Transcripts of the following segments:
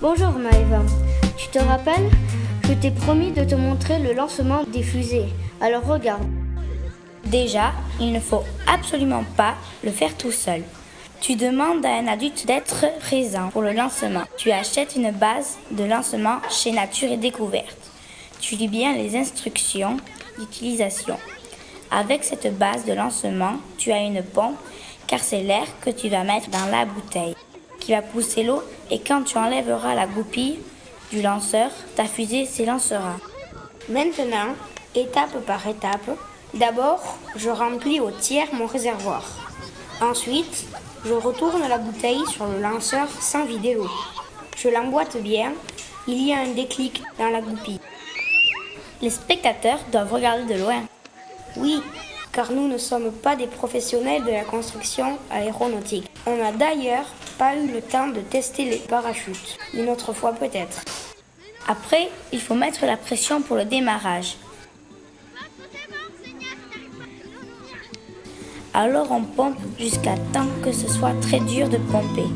Bonjour Maëva. Tu te rappelles Je t'ai promis de te montrer le lancement des fusées. Alors regarde. Déjà, il ne faut absolument pas le faire tout seul. Tu demandes à un adulte d'être présent pour le lancement. Tu achètes une base de lancement chez Nature et Découverte. Tu lis bien les instructions d'utilisation. Avec cette base de lancement, tu as une pompe car c'est l'air que tu vas mettre dans la bouteille qui va pousser l'eau et quand tu enlèveras la goupille du lanceur, ta fusée s'élancera. Maintenant, étape par étape, d'abord, je remplis au tiers mon réservoir. Ensuite, je retourne la bouteille sur le lanceur sans vider l'eau. Je l'emboîte bien. Il y a un déclic dans la goupille. Les spectateurs doivent regarder de loin. Oui, car nous ne sommes pas des professionnels de la construction aéronautique. On n'a d'ailleurs pas eu le temps de tester les parachutes. Une autre fois peut-être. Après, il faut mettre la pression pour le démarrage. Alors on pompe jusqu'à temps que ce soit très dur de pomper.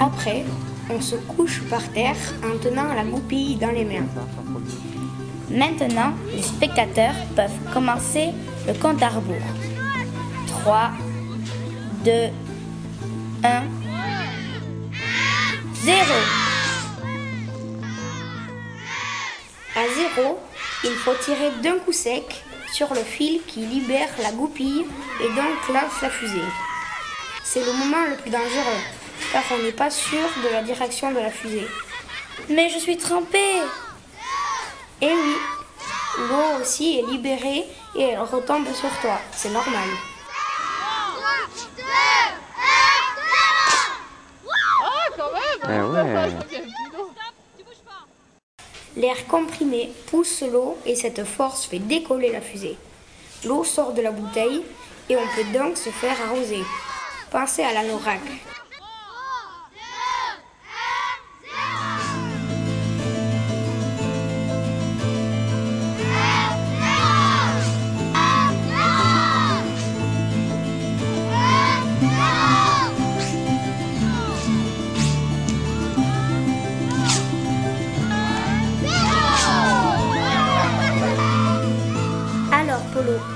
Après, on se couche par terre en tenant la goupille dans les mains. Maintenant, les spectateurs peuvent commencer le compte à rebours. 3, 2, 1, 0. À zéro, il faut tirer d'un coup sec sur le fil qui libère la goupille et donc lance la fusée. C'est le moment le plus dangereux car on n'est pas sûr de la direction de la fusée. Mais je suis trempée Eh oui, l'eau aussi est libérée et elle retombe sur toi, c'est normal. L'air comprimé pousse l'eau et cette force fait décoller la fusée. L'eau sort de la bouteille et on peut donc se faire arroser. Pensez à l'anorak.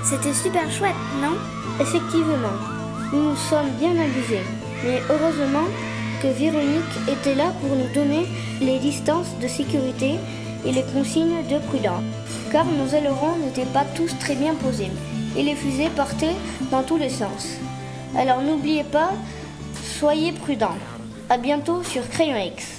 C'était super chouette, non? Effectivement, nous nous sommes bien amusés. Mais heureusement que Véronique était là pour nous donner les distances de sécurité et les consignes de prudence. Car nos ailerons n'étaient pas tous très bien posés et les fusées partaient dans tous les sens. Alors n'oubliez pas, soyez prudents. À bientôt sur Crayon X.